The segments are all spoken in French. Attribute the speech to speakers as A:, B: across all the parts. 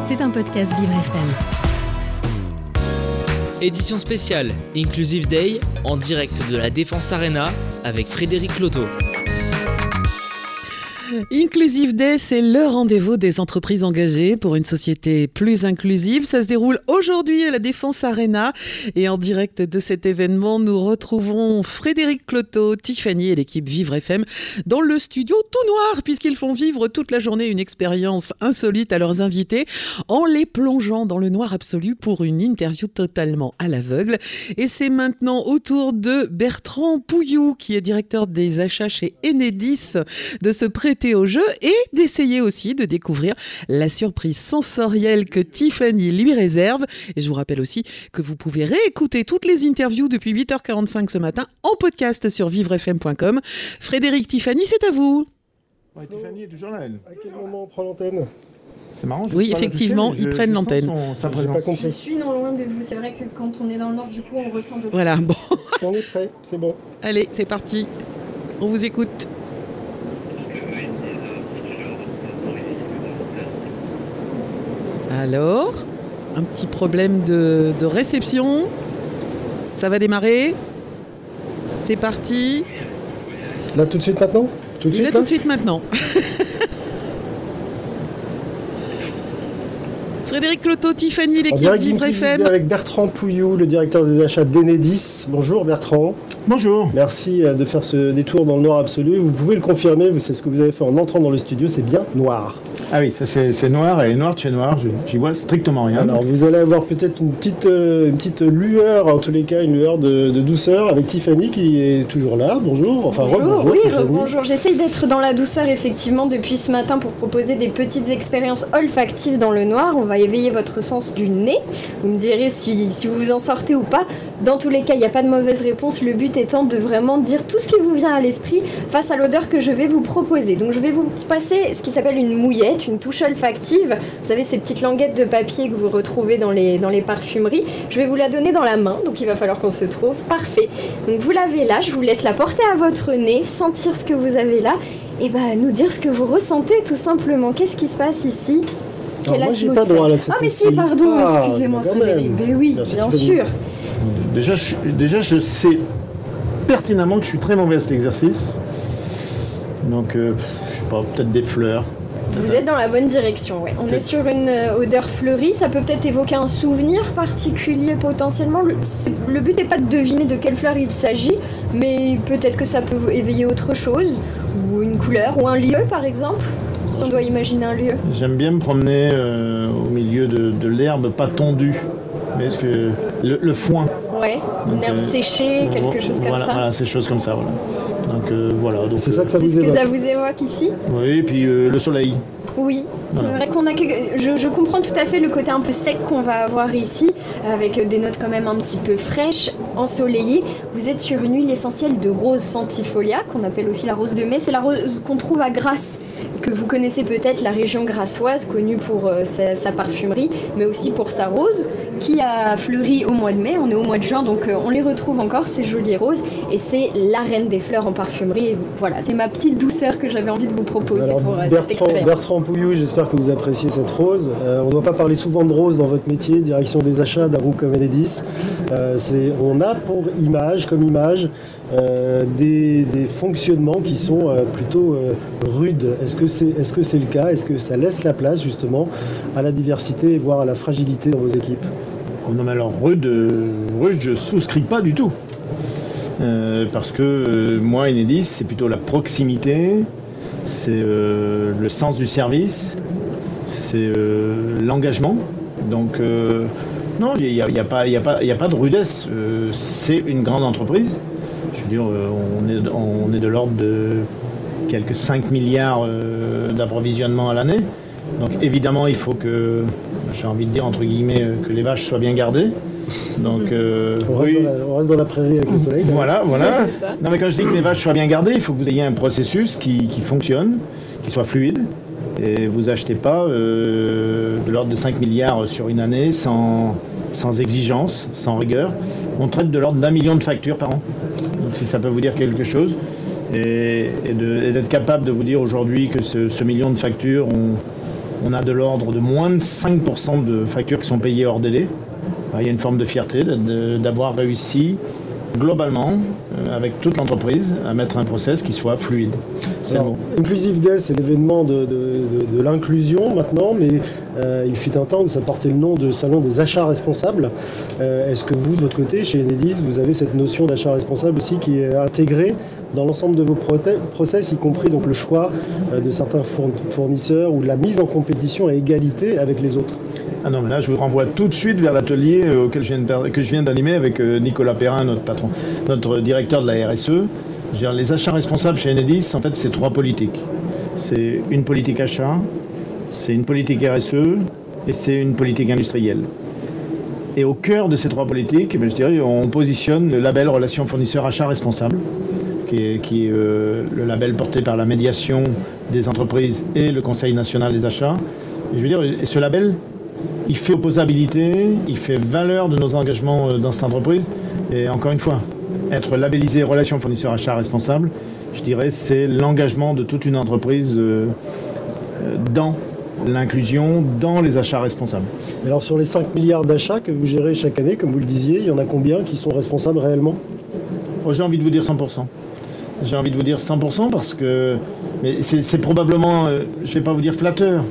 A: C'est un podcast Vivre FM.
B: Édition spéciale Inclusive Day en direct de la Défense Arena avec Frédéric Loto.
C: Inclusive Day, c'est le rendez-vous des entreprises engagées pour une société plus inclusive. Ça se déroule aujourd'hui à la Défense Arena. Et en direct de cet événement, nous retrouvons Frédéric Cloteau, Tiffany et l'équipe Vivre FM dans le studio tout noir, puisqu'ils font vivre toute la journée une expérience insolite à leurs invités en les plongeant dans le noir absolu pour une interview totalement à l'aveugle. Et c'est maintenant au tour de Bertrand Pouillou, qui est directeur des achats chez Enedis, de se prêter au jeu et d'essayer aussi de découvrir la surprise sensorielle que Tiffany lui réserve. Et je vous rappelle aussi que vous pouvez réécouter toutes les interviews depuis 8h45 ce matin en podcast sur vivrefm.com. Frédéric Tiffany, c'est à vous.
D: Tiffany est toujours là, elle.
E: À quel moment on prend l'antenne?
D: C'est marrant.
C: Oui, effectivement, ils prennent l'antenne.
F: Je suis non loin de vous. C'est vrai que quand on est dans le nord, du coup, on ressent de.
C: Voilà, bon.
E: On est prêt, c'est bon.
C: Allez, c'est parti. On vous écoute. Alors, un petit problème de, de réception. Ça va démarrer. C'est parti.
E: Là, tout de suite maintenant? Tout de
C: Là, tout de suite maintenant. Frédéric Cloto, Tiffany, l'équipe Vivre FM.
E: avec Bertrand Pouillou, le directeur des achats d'Enedis. Bonjour Bertrand.
D: Bonjour.
E: Merci euh, de faire ce détour dans le noir absolu. Vous pouvez le confirmer, vous- c'est ce que vous avez fait en entrant dans le studio, c'est bien noir.
D: Ah oui, ça c'est noir et noir de chez noir, je- j'y vois strictement rien.
E: Alors vous allez avoir peut-être une petite, euh, une petite lueur, en tous les cas une lueur de, de douceur avec Tiffany qui est toujours là. Bonjour, enfin
F: Bonjour,
E: rebonjour
F: oui, bonjour. J'essaye d'être dans la douceur effectivement depuis ce matin pour proposer des petites expériences olfactives dans le noir. On va éveiller votre sens du nez. Vous me direz si, si vous vous en sortez ou pas. Dans tous les cas, il n'y a pas de mauvaise réponse. Le but étant de vraiment dire tout ce qui vous vient à l'esprit face à l'odeur que je vais vous proposer. Donc je vais vous passer ce qui s'appelle une mouillette, une touche olfactive. Vous savez, ces petites languettes de papier que vous retrouvez dans les, dans les parfumeries. Je vais vous la donner dans la main, donc il va falloir qu'on se trouve. Parfait. Donc vous l'avez là, je vous laisse la porter à votre nez, sentir ce que vous avez là, et bah nous dire ce que vous ressentez tout simplement. Qu'est-ce qui se passe ici? Quelle
E: moi j'ai pas droit
F: Ah mais si, pardon,
E: Ah,
F: excusez-moi. Frédéric. Mais oui,
E: Merci,
F: bien sûr.
D: Déjà je, déjà, je sais pertinemment que je suis très mauvais à cet exercice. Donc, euh, pff, je sais pas, peut-être des fleurs.
F: Vous êtes dans la bonne direction, ouais. On est sur une euh, odeur fleurie, ça peut peut-être évoquer un souvenir particulier potentiellement. Le, but n'est pas de deviner de quelle fleur il s'agit, mais peut-être que ça peut éveiller autre chose, ou une couleur, ou un lieu par exemple, si on doit imaginer un lieu.
D: J'aime bien me promener euh, au milieu de, de l'herbe pas tondue. Mais est-ce que le, le foin
F: Ouais, une herbe
D: euh,
F: séchée, quelque chose comme
D: voilà,
F: ça.
D: Voilà, ces choses comme ça. Voilà. Donc euh, voilà. Donc,
E: C'est ça que ça vous
F: ce que
E: évoque.
F: ça vous évoque ici
D: Oui, et puis euh, le soleil.
F: Oui, c'est
D: Voilà.
F: vrai qu'on a quelque... je, je comprends tout à fait le côté un peu sec qu'on va avoir ici, avec des notes quand même un petit peu fraîches, ensoleillées. Vous êtes sur une huile essentielle de rose centifolia, qu'on appelle aussi la rose de mai. C'est la rose qu'on trouve à Grasse, que vous connaissez peut-être, la région grassoise, connue pour euh, sa, sa parfumerie, mais aussi pour sa rose, qui a fleuri au mois de mai. On est au mois de juin, donc euh, on les retrouve encore, ces jolies roses. Et c'est la reine des fleurs en parfumerie. Et voilà, c'est ma petite douceur que j'avais envie de vous proposer
E: Alors,
F: pour euh, cette
E: Bertrand,
F: expérience.
E: Bertrand Pouillou, j'espère que vous appréciez cette rose. Euh, on ne doit pas parler souvent de rose dans votre métier, direction des achats comme Enedis. Euh, on a pour image, comme image, euh, des, des fonctionnements qui sont euh, plutôt euh, rudes. Est-ce que c'est est -ce c'est le cas? Est-ce que ça laisse la place justement à la diversité voire à la fragilité dans vos équipes?
D: Non, mais alors, rude, rude, je souscris pas du tout. Euh, parce que euh, moi, Enedis, c'est plutôt la proximité, c'est euh, le sens du service, c'est euh, l'engagement. Donc, non, il n'y a, y a pas- a a pas de rudesse. C'est une grande entreprise. Je veux dire, on est, on est de l'ordre de quelques 5 milliards d'approvisionnement à l'année. Donc évidemment, il faut que, j'ai envie de dire entre guillemets, euh, que les vaches soient bien gardées. Donc euh,
E: on reste,
D: oui,
E: dans la, on reste dans la prairie avec le soleil. quand même.
D: voilà, voilà. Non mais quand je dis que les vaches soient bien gardées, il faut que vous ayez un processus qui, qui fonctionne, qui soit fluide. Et vous achetez pas euh, de l'ordre de 5 milliards sur une année sans, sans exigence, sans rigueur. On traite de l'ordre d'un million de factures par an. Donc si ça peut vous dire quelque chose. Et, et de- et d'être capable de vous dire aujourd'hui que ce, ce million de factures, on, On a de l'ordre de moins de 5% de factures qui sont payées hors délai. Il y a une forme de fierté d'avoir réussi globalement, euh, avec toute l'entreprise, à mettre un process qui soit fluide.
E: Inclusive Day, c'est l'événement de, l'inclusion maintenant, mais euh, il fut un temps où ça portait le nom de Salon des achats responsables. Euh, est-ce que vous, de votre côté, chez Enedis, vous avez cette notion d'achat responsable aussi qui est intégrée dans l'ensemble de vos process, y compris donc le choix de certains fournisseurs ou la mise en compétition à égalité avec les autres?
D: Ah non, mais là, je vous renvoie tout de suite vers l'atelier euh, que je viens d'animer avec euh, Nicolas Perrin, notre patron, notre directeur de la RSE. les achats responsables chez Enedis, en fait, c'est trois politiques. C'est une politique achat, c'est une politique RSE et c'est une politique industrielle. Et au cœur de ces trois politiques, eh je dirais, on positionne le label Relation fournisseur achat responsable, qui est, euh, le label porté par la médiation des entreprises et le Conseil national des achats. je veux dire, ce label, il fait opposabilité, il fait valeur de nos engagements euh, dans cette entreprise. Et encore une fois, être labellisé relation fournisseur achat responsable, je dirais, c'est l'engagement de toute une entreprise euh, euh, dans l'inclusion, dans les achats responsables.
E: Alors sur les 5 milliards d'achats que vous gérez chaque année, comme vous le disiez, il y en a combien qui sont responsables réellement?
D: Oh, J'ai envie de vous dire 100%. J'ai envie de vous dire 100% parce que c'est probablement, je ne vais pas vous dire flatteur,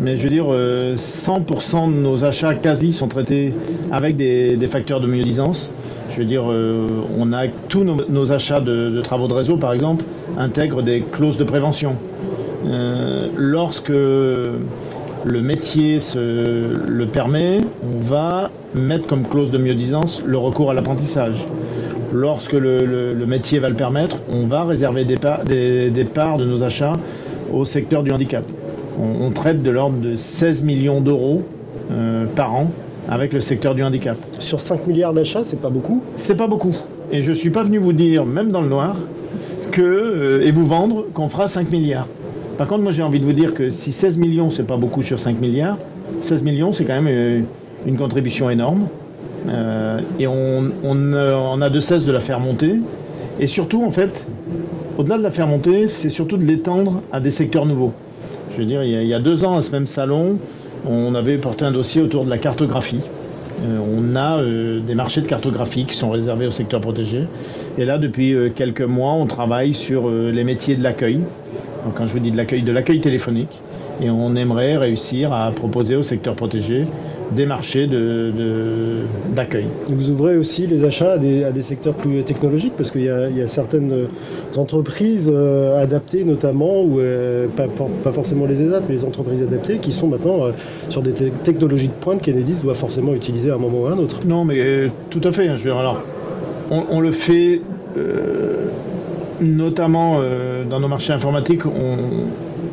D: mais je veux dire, 100% euh, de nos achats quasi sont traités avec des, facteurs de mieux-disance. Je veux dire, euh, on a tous nos, achats de, travaux de réseau, par exemple, intègrent des clauses de prévention. Euh, lorsque le métier le permet, on va mettre comme clause de mieux-disance le recours à l'apprentissage. Lorsque le, métier va le permettre, on va réserver des parts de nos achats au secteur du handicap on, traite de l'ordre de 16 millions d'euros euh, par an avec le secteur du handicap.
E: Sur 5 milliards d'achats, c'est pas beaucoup
D: C'est pas beaucoup. Et je ne suis pas venu vous dire, même dans le noir, que, euh, et vous vendre qu'on fera 5 milliards. Par contre, moi j'ai envie de vous dire que si 16 millions, c'est pas beaucoup sur 5 milliards, 16 millions, c'est quand même euh, une contribution énorme. et on, on, a de cesse de la faire monter. Et surtout, en fait, au-delà de la faire monter, c'est surtout de l'étendre à des secteurs nouveaux. Veux dire, il y, a, deux ans, à ce même salon, on avait porté un dossier autour de la cartographie. Euh, on a euh, des marchés de cartographie qui sont réservés au secteur protégé. Et là, depuis euh, quelques mois, on travaille sur les métiers de l'accueil. Quand je vous dis de l'accueil, de l'accueil téléphonique. Et on aimerait réussir à proposer au secteur protégé des marchés d'accueil.
E: De, vous ouvrez aussi les achats à des, secteurs plus technologiques parce qu'il y, a certaines entreprises euh, adaptées notamment, ou euh, pas, forcément les ESAT, mais les entreprises adaptées qui sont maintenant euh, sur des technologies de pointe qu'Enedis doit forcément utiliser à un moment ou à un autre.
D: Non mais tout à fait. Hein, je veux alors, on, le fait notamment dans nos marchés informatiques, on,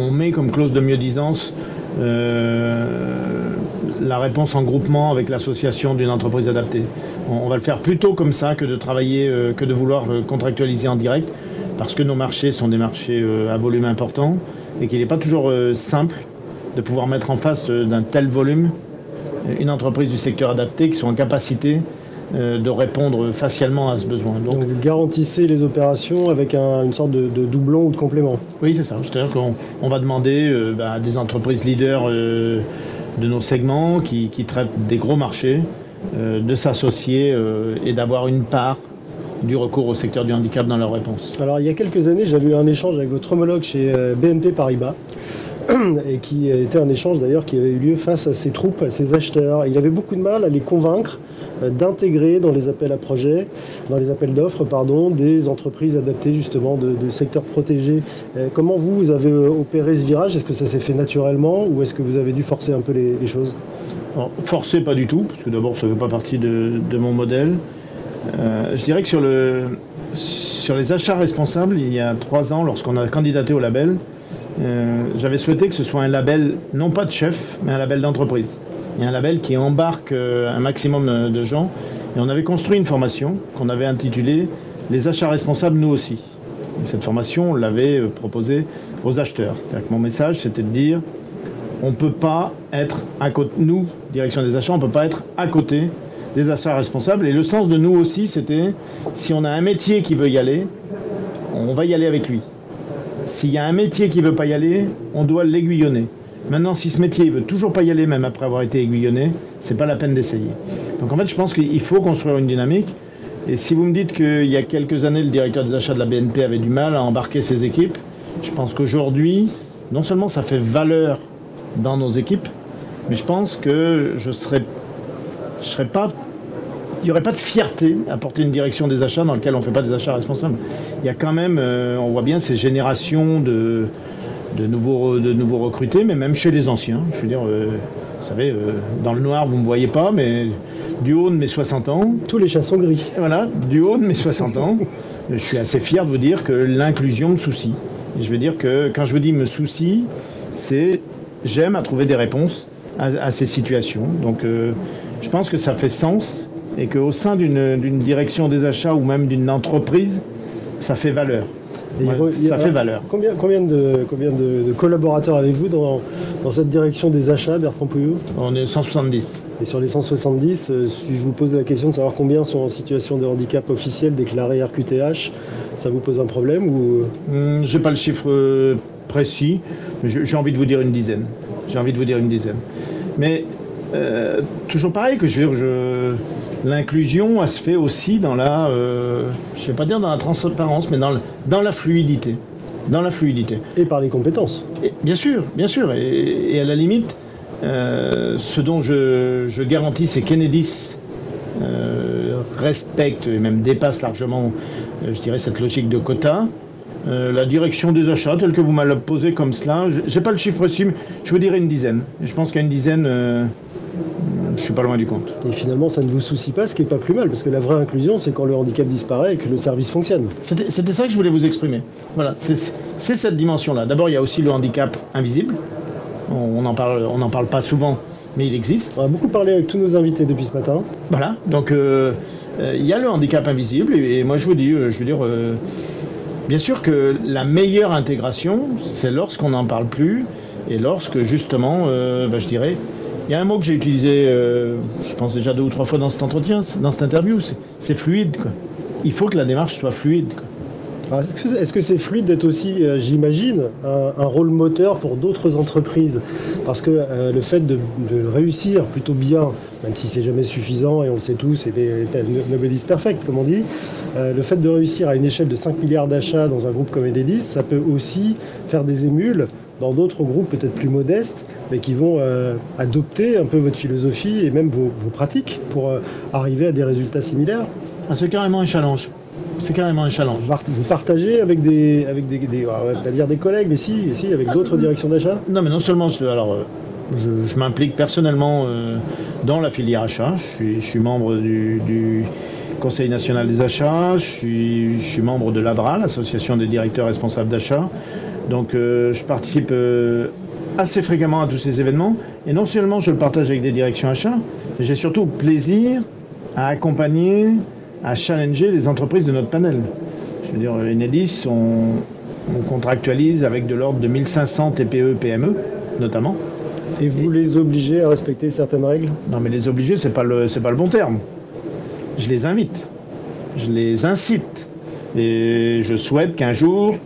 D: on, met comme clause de mieux-disance la réponse en groupement avec l'association d'une entreprise adaptée. On, va le faire plutôt comme ça que de travailler, euh, que de vouloir euh, contractualiser en direct, parce que nos marchés sont des marchés euh, à volume important et qu'il n'est pas toujours simple de pouvoir mettre en face d'un tel volume une entreprise du secteur adapté qui soit en capacité de répondre facialement à ce besoin.
E: Donc, vous garantissez les opérations avec une sorte de, doublon ou de complément?
D: Oui, c'est ça. C'est-à-dire qu'on va demander bah, à des entreprises leaders de nos segments qui, traitent des gros marchés, euh, de s'associer euh, et d'avoir une part du recours au secteur du handicap dans leur réponse.
E: Alors il y a quelques années, j'avais eu un échange avec votre homologue chez euh, BNP Paribas et qui était un échange d'ailleurs qui avait eu lieu face à ses troupes, à ses acheteurs. Il avait beaucoup de mal à les convaincre d'intégrer dans les appels à projets, dans les appels d'offres, pardon, des entreprises adaptées justement de, secteurs protégés. Euh, comment vous, vous avez opéré ce virage? Est-ce que ça s'est fait naturellement ou est-ce que vous avez dû forcer un peu les, choses?
D: Forcer pas du tout, parce que d'abord ça ne fait pas partie de, mon modèle. Euh, je dirais que sur les achats responsables, il y a trois ans, lorsqu'on a candidaté au label, j'avais souhaité que ce soit un label, non pas de chef, mais un label d'entreprise. A un label qui embarque euh, un maximum de gens. Et on avait construit une formation qu'on avait intitulée Les achats responsables, nous aussi. Et cette formation, on l'avait euh, proposée aux acheteurs. C'est-à-dire que mon message, c'était de dire on ne peut pas être à côté, nous, direction des achats, on ne peut pas être à côté des achats responsables. Et le sens de nous aussi, c'était si on a un métier qui veut y aller, on va y aller avec lui. S'il y a un métier qui ne veut pas y aller, on doit l'aiguillonner. Maintenant, si ce métier ne veut toujours pas y aller, même après avoir été aiguillonné, c'est pas la peine d'essayer. Donc en fait, je pense qu'il faut construire une dynamique. Et si vous me dites qu'il y a quelques années, le directeur des achats de la BNP avait du mal à embarquer ses équipes, je pense qu'aujourd'hui, non seulement ça fait valeur dans nos équipes, mais je pense que je serais, je serais pas, il n'y aurait pas de fierté à porter une direction des achats dans laquelle on ne fait pas des achats responsables. Il y a quand même, euh, on voit bien ces générations de, de nouveaux, de nouveaux recrutés, mais même chez les anciens. Je veux dire, euh, vous savez, euh, dans le noir, vous ne me voyez pas, mais du haut de mes 60 ans,
E: Tous les chats sont gris.
D: voilà, du haut de mes 60 ans, je suis assez fier de vous dire que l'inclusion me soucie. Et je veux dire que quand je vous dis me soucie, c'est j'aime à trouver des réponses à, à ces situations. Donc euh, je pense que ça fait sens et qu'au sein d'une d'une direction des achats ou même d'une entreprise, ça fait valeur. Ouais,
E: re-
D: ça
E: a-
D: fait valeur.
E: Combien, combien, de, combien de, de collaborateurs avez-vous dans, dans cette direction des achats, Bertrand Pouillot?
D: On est 170.
E: Et sur les 170, euh, si je vous pose la question de savoir combien sont en situation de handicap officiel déclaré RQTH, ça vous pose un problème ou
D: Hum, J'ai pas le chiffre euh, précis, mais j'ai envie de vous dire une dizaine. J'ai envie de vous dire une dizaine. Mais euh, toujours pareil que je veux dire, je- l'inclusion, elle se fait aussi dans la, euh, je vais pas dire dans la transparence, mais dans, le- dans la fluidité. Dans la fluidité.
E: et par les compétences
D: Et bien sûr, bien sûr. Et, et à la limite, euh, ce dont je, je garantis, c'est qu'Enedis euh, respecte et même dépasse largement, euh, je dirais, cette logique de quota. Euh, la direction des achats, telle que vous m'avez posé comme cela, je n'ai pas le chiffre précis, mais je vous dirais une dizaine. Je pense qu'à une dizaine, je suis pas loin du compte.
E: Et finalement, ça ne vous soucie pas, ce qui n'est pas plus mal, parce que la vraie inclusion, c'est quand le handicap disparaît et que le service fonctionne.
D: C'était ça que je voulais vous exprimer. Voilà, c'est cette dimension-là. D'abord, il y a aussi le handicap invisible. On n'en parle, on n'en parle pas souvent, mais il existe.
E: On a beaucoup parlé avec tous nos invités depuis ce matin.
D: Voilà, donc euh, euh, il y a le handicap invisible, et, et moi je vous dis, euh, je veux dire, euh, bien sûr que la meilleure intégration, c'est lorsqu'on n'en parle plus, et lorsque justement, euh, bah, je dirais, il y a un mot que j'ai utilisé, euh, je pense déjà deux ou trois fois dans cet entretien, dans cette interview, c'est- c'est fluide. Il faut que la démarche soit fluide.
E: Alors, Est-ce que- c'est fluide d'être aussi, euh, j'imagine, un, rôle moteur pour d'autres entreprises? Parce que euh, le fait de, réussir plutôt bien, même si c'est jamais suffisant, et on le sait tous, et les, les Nobel is perfect, comme on dit, le fait de réussir à une échelle de 5 milliards d'achats dans un groupe comme Enedis, ça peut aussi faire des émules dans d'autres groupes peut-être plus modestes, mais qui vont euh, adopter un peu votre philosophie et même vos, vos pratiques pour euh, arriver à des résultats similaires.
D: Ah, c'est carrément un challenge. C'est carrément un challenge.
E: Vous partagez avec des, avec des, des- on va pas dire des collègues, mais si, si avec d'autres directions d'achat?
D: Non, mais non seulement je, alors, euh, je, je m'implique personnellement dans la filière achat. Je suis, je suis membre du, du Conseil national des achats. Je suis, je suis membre de l'ADRA, l'Association des directeurs responsables d'achat. Donc, euh, je participe euh, assez fréquemment à tous ces événements. Et non seulement je le partage avec des directions achats, mais j'ai surtout plaisir à accompagner, à challenger les entreprises de notre panel. Je veux dire, Enedis, on, on contractualise avec de l'ordre de 1500 TPE, PME, notamment.
E: et vous les obligez à respecter certaines règles?
D: Non, mais les obliger, c'est pas le, c'est pas le bon terme. Je les invite, je les incite, et je souhaite qu'un jour,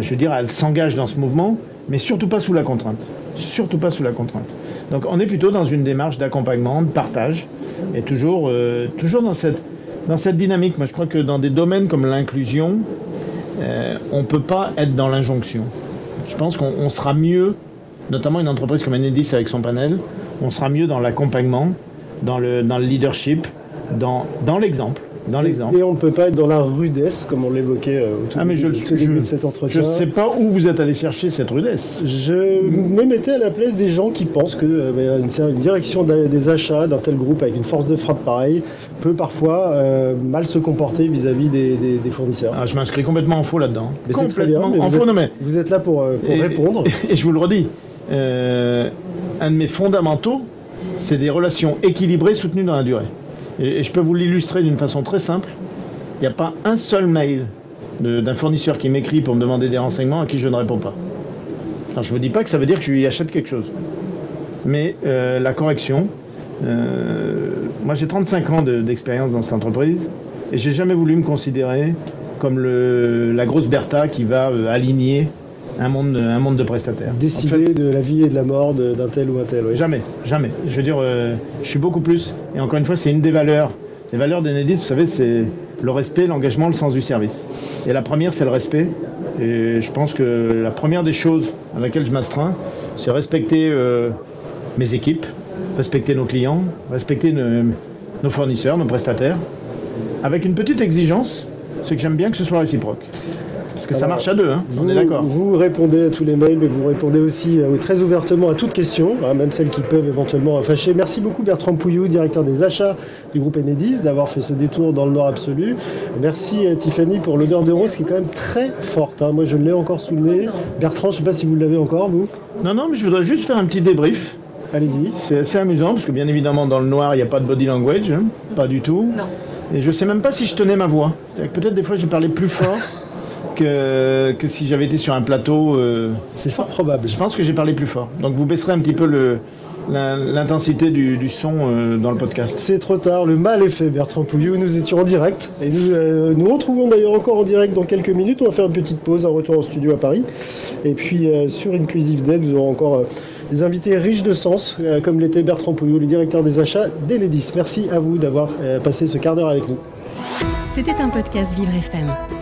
D: je veux dire, elles s'engagent dans ce mouvement, mais surtout pas sous la contrainte. Surtout pas sous la contrainte. Donc, on est plutôt dans une démarche d'accompagnement, de partage, et toujours, euh, toujours dans cette, dans cette dynamique. Moi, je crois que dans des domaines comme l'inclusion, euh, on ne peut pas être dans l'injonction. Je pense qu'on on sera mieux, notamment une entreprise comme Enedis avec son panel, on sera mieux dans l'accompagnement, dans le, dans le leadership, dans, dans l'exemple. Dans l'exemple.
E: Et on ne peut pas être dans la rudesse, comme on l'évoquait euh, au tout,
D: Ah, mais je,
E: au tout
D: je-
E: début de cet
D: je
E: entretien.
D: ne sais pas où vous êtes allé chercher cette rudesse.
E: Je me mettais à la place des gens qui pensent que euh, ben, une, une direction des achats d'un tel groupe avec une force de frappe pareille peut parfois euh, mal se comporter vis-à-vis des, des- des fournisseurs.
D: Ah, je m'inscris complètement en faux là-dedans.
E: Mais c'est très bien,
D: complètement
E: mais
D: en
E: vous
D: faux,
E: êtes-
D: non mais
E: Vous êtes là pour, euh, pour
D: Et-
E: répondre.
D: Et, je vous le redis, euh, un de mes fondamentaux, c'est des relations équilibrées soutenues dans la durée. Et, je peux vous l'illustrer d'une façon très simple. Il n'y a pas un seul mail d'un fournisseur qui m'écrit pour me demander des renseignements à qui je ne réponds pas. Alors je ne vous dis pas que ça veut dire que je lui achète quelque chose. Mais euh, la correction, euh, moi j'ai 35 ans de- d'expérience dans cette entreprise et j'ai jamais voulu me considérer comme la grosse Bertha qui va euh, aligner un monde, un monde de prestataires.
E: Décider
D: En fait,
E: de la vie et de la mort d'un tel ou un tel. oui.
D: Jamais, jamais. Je veux dire, euh, je suis beaucoup plus. Et encore une fois, c'est une des valeurs. Les valeurs d'Enedis, vous savez, c'est le respect, l'engagement, le sens du service. Et la première, c'est le respect. Et je pense que la première des choses à laquelle je m'astreins, c'est respecter euh, mes équipes, respecter nos clients, respecter nos, nos fournisseurs, nos prestataires, avec une petite exigence, c'est que j'aime bien que ce soit réciproque. Parce que ça marche à deux, hein, on
E: Vous,
D: est d'accord.
E: vous répondez à tous les mails, mais vous répondez aussi euh, très ouvertement à toutes questions, hein, même celles qui peuvent éventuellement fâcher. Merci beaucoup Bertrand Pouillou, directeur des achats du groupe Enedis, d'avoir fait ce détour dans le Nord absolu. Merci euh, Tiffany pour l'odeur de rose qui est quand même très forte. hein. Moi je l'ai encore sous le nez. Bertrand, je ne sais pas si vous l'avez encore, vous.
D: Non, non, mais je voudrais juste faire un petit débrief.
E: Allez-y.
D: C'est assez amusant parce que bien évidemment dans le noir il n'y a pas de body language, hein, pas du tout. Et je sais même pas si je tenais ma voix. Peut-être des fois j'ai parlé plus fort que, que si j'avais été sur un plateau. euh,
E: C'est fort probable.
D: je pense que j'ai parlé plus fort. Donc vous baisserez un petit peu le- la- l'intensité du, du son euh, dans le podcast.
E: C'est trop tard, le mal est fait, Bertrand Pouillou. Nous étions en direct et nous euh, nous retrouvons d'ailleurs encore en direct dans quelques minutes. On va faire une petite pause, un retour en studio à Paris. Et puis euh, sur Inclusive Day, nous aurons encore euh, des invités riches de sens, euh, comme l'était Bertrand Pouillou, le directeur des achats d'Enedis. Merci à vous d'avoir euh, passé ce quart d'heure avec nous.
A: C'était un podcast Vivre FM.